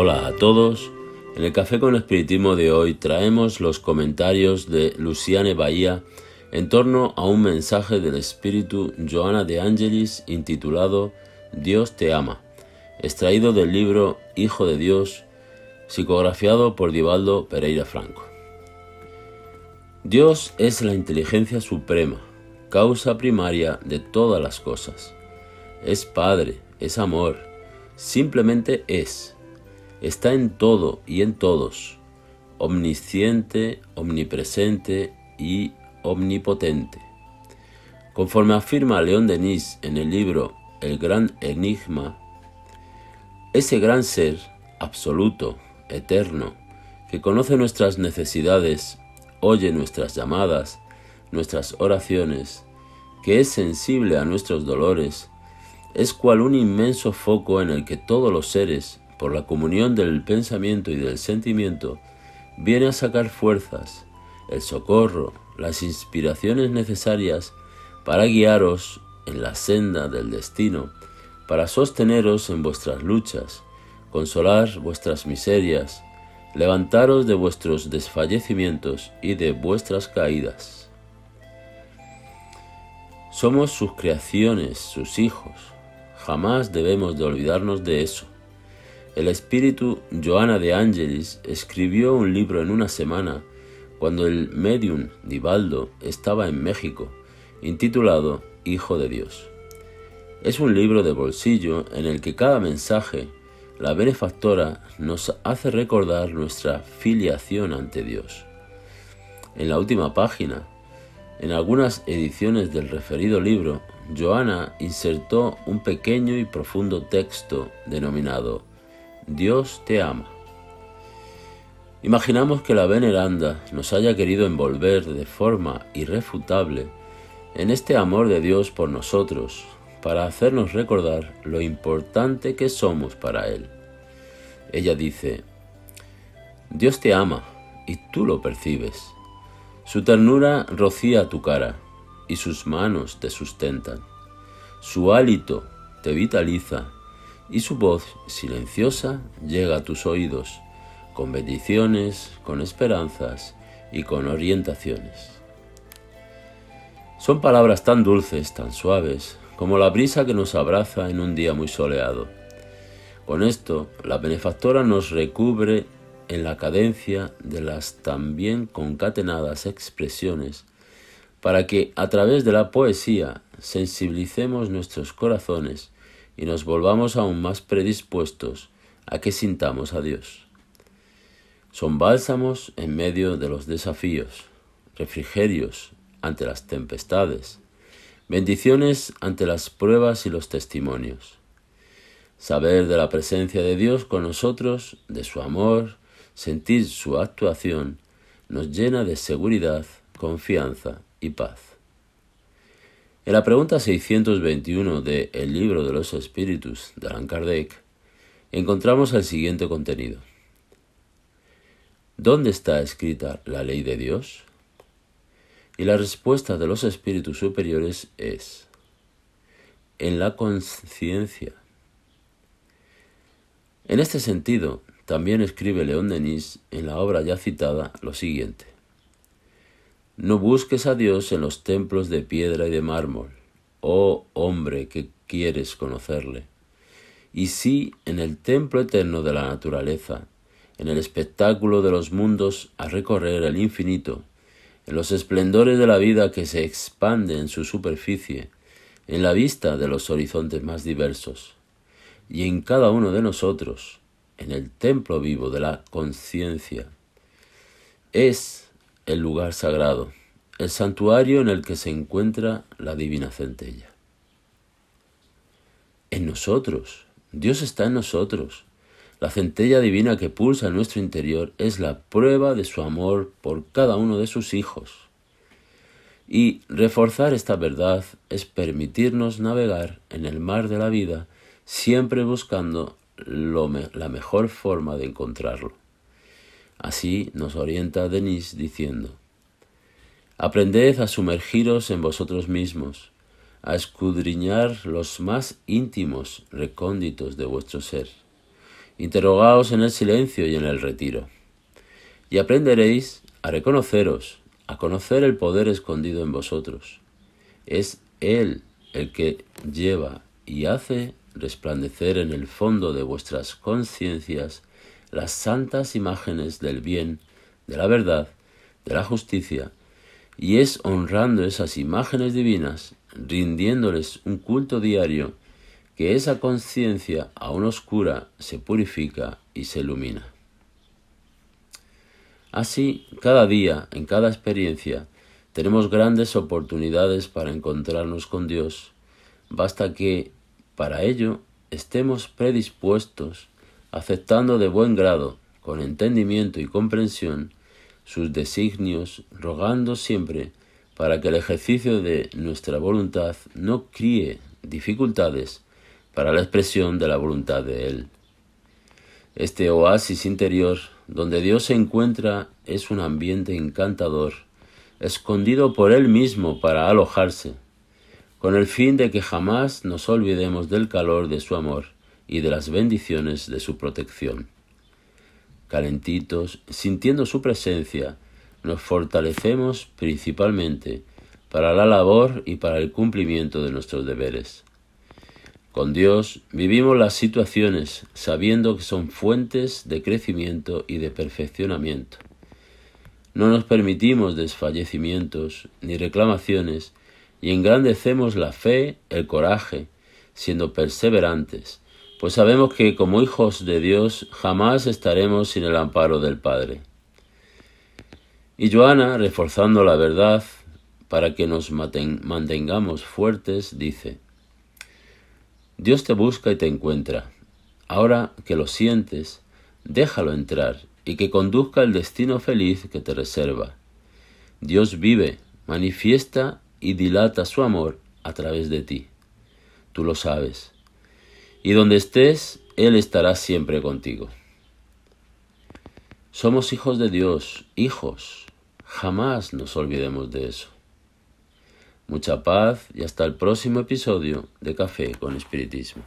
Hola a todos. En el Café con Espiritismo de hoy traemos los comentarios de Luciane Bahía en torno a un mensaje del espíritu Joana de Angelis intitulado Dios te ama, extraído del libro Hijo de Dios, psicografiado por Divaldo Pereira Franco. Dios es la inteligencia suprema, causa primaria de todas las cosas. Es Padre, es amor, simplemente es está en todo y en todos, omnisciente, omnipresente y omnipotente. Conforme afirma León Denis en el libro El Gran Enigma, ese gran ser absoluto, eterno, que conoce nuestras necesidades, oye nuestras llamadas, nuestras oraciones, que es sensible a nuestros dolores, es cual un inmenso foco en el que todos los seres, por la comunión del pensamiento y del sentimiento, viene a sacar fuerzas, el socorro, las inspiraciones necesarias para guiaros en la senda del destino, para sosteneros en vuestras luchas, consolar vuestras miserias, levantaros de vuestros desfallecimientos y de vuestras caídas. Somos sus creaciones, sus hijos. Jamás debemos de olvidarnos de eso. El espíritu Joana de Angelis escribió un libro en una semana cuando el medium Divaldo estaba en México, intitulado Hijo de Dios. Es un libro de bolsillo en el que cada mensaje, la benefactora, nos hace recordar nuestra filiación ante Dios. En la última página, en algunas ediciones del referido libro, Joana insertó un pequeño y profundo texto denominado Dios te ama. Imaginamos que la veneranda nos haya querido envolver de forma irrefutable en este amor de Dios por nosotros, para hacernos recordar lo importante que somos para Él. Ella dice, Dios te ama y tú lo percibes. Su ternura rocía tu cara y sus manos te sustentan. Su hálito te vitaliza y su voz silenciosa llega a tus oídos, con bendiciones, con esperanzas y con orientaciones. Son palabras tan dulces, tan suaves, como la brisa que nos abraza en un día muy soleado. Con esto, la benefactora nos recubre en la cadencia de las también concatenadas expresiones para que a través de la poesía sensibilicemos nuestros corazones y nos volvamos aún más predispuestos a que sintamos a Dios. Son bálsamos en medio de los desafíos, refrigerios ante las tempestades, bendiciones ante las pruebas y los testimonios. Saber de la presencia de Dios con nosotros, de su amor, sentir su actuación, nos llena de seguridad, confianza y paz. En la pregunta 621 de El libro de los espíritus de Allan Kardec encontramos el siguiente contenido. ¿Dónde está escrita la ley de Dios? Y la respuesta de los espíritus superiores es en la conciencia. En este sentido, también escribe León Denis en la obra ya citada lo siguiente. No busques a Dios en los templos de piedra y de mármol, oh hombre que quieres conocerle, y sí en el templo eterno de la naturaleza, en el espectáculo de los mundos a recorrer el infinito, en los esplendores de la vida que se expande en su superficie, en la vista de los horizontes más diversos, y en cada uno de nosotros, en el templo vivo de la conciencia. Es el lugar sagrado, el santuario en el que se encuentra la divina centella. En nosotros, Dios está en nosotros. La centella divina que pulsa en nuestro interior es la prueba de su amor por cada uno de sus hijos. Y reforzar esta verdad es permitirnos navegar en el mar de la vida siempre buscando la mejor forma de encontrarlo. Así nos orienta Denis diciendo, Aprended a sumergiros en vosotros mismos, a escudriñar los más íntimos recónditos de vuestro ser, Interrogaos en el silencio y en el retiro. Y aprenderéis a reconoceros, a conocer el poder escondido en vosotros. Es Él el que lleva y hace resplandecer en el fondo de vuestras conciencias las santas imágenes del bien, de la verdad, de la justicia, y es honrando esas imágenes divinas, rindiéndoles un culto diario, que esa conciencia aún oscura se purifica y se ilumina. Así, cada día, en cada experiencia, tenemos grandes oportunidades para encontrarnos con Dios. Basta que, para ello, estemos predispuestos, aceptando de buen grado, con entendimiento y comprensión, sus designios, rogando siempre para que el ejercicio de nuestra voluntad no críe dificultades para la expresión de la voluntad de Él. Este oasis interior donde Dios se encuentra es un ambiente encantador, escondido por Él mismo para alojarse, con el fin de que jamás nos olvidemos del calor de su amor y de las bendiciones de su protección calentitos, sintiendo su presencia, nos fortalecemos principalmente para la labor y para el cumplimiento de nuestros deberes. Con Dios vivimos las situaciones sabiendo que son fuentes de crecimiento y de perfeccionamiento. No nos permitimos desfallecimientos ni reclamaciones y engrandecemos la fe, el coraje, siendo perseverantes, pues sabemos que como hijos de Dios jamás estaremos sin el amparo del Padre. Y Joana, reforzando la verdad para que nos mantengamos fuertes, dice, Dios te busca y te encuentra. Ahora que lo sientes, déjalo entrar y que conduzca el destino feliz que te reserva. Dios vive, manifiesta y dilata su amor a través de ti. Tú lo sabes y donde estés, Él estará siempre contigo. Somos hijos de Dios, hijos. Jamás nos olvidemos de eso. Mucha paz y hasta el próximo episodio de Café con Espiritismo.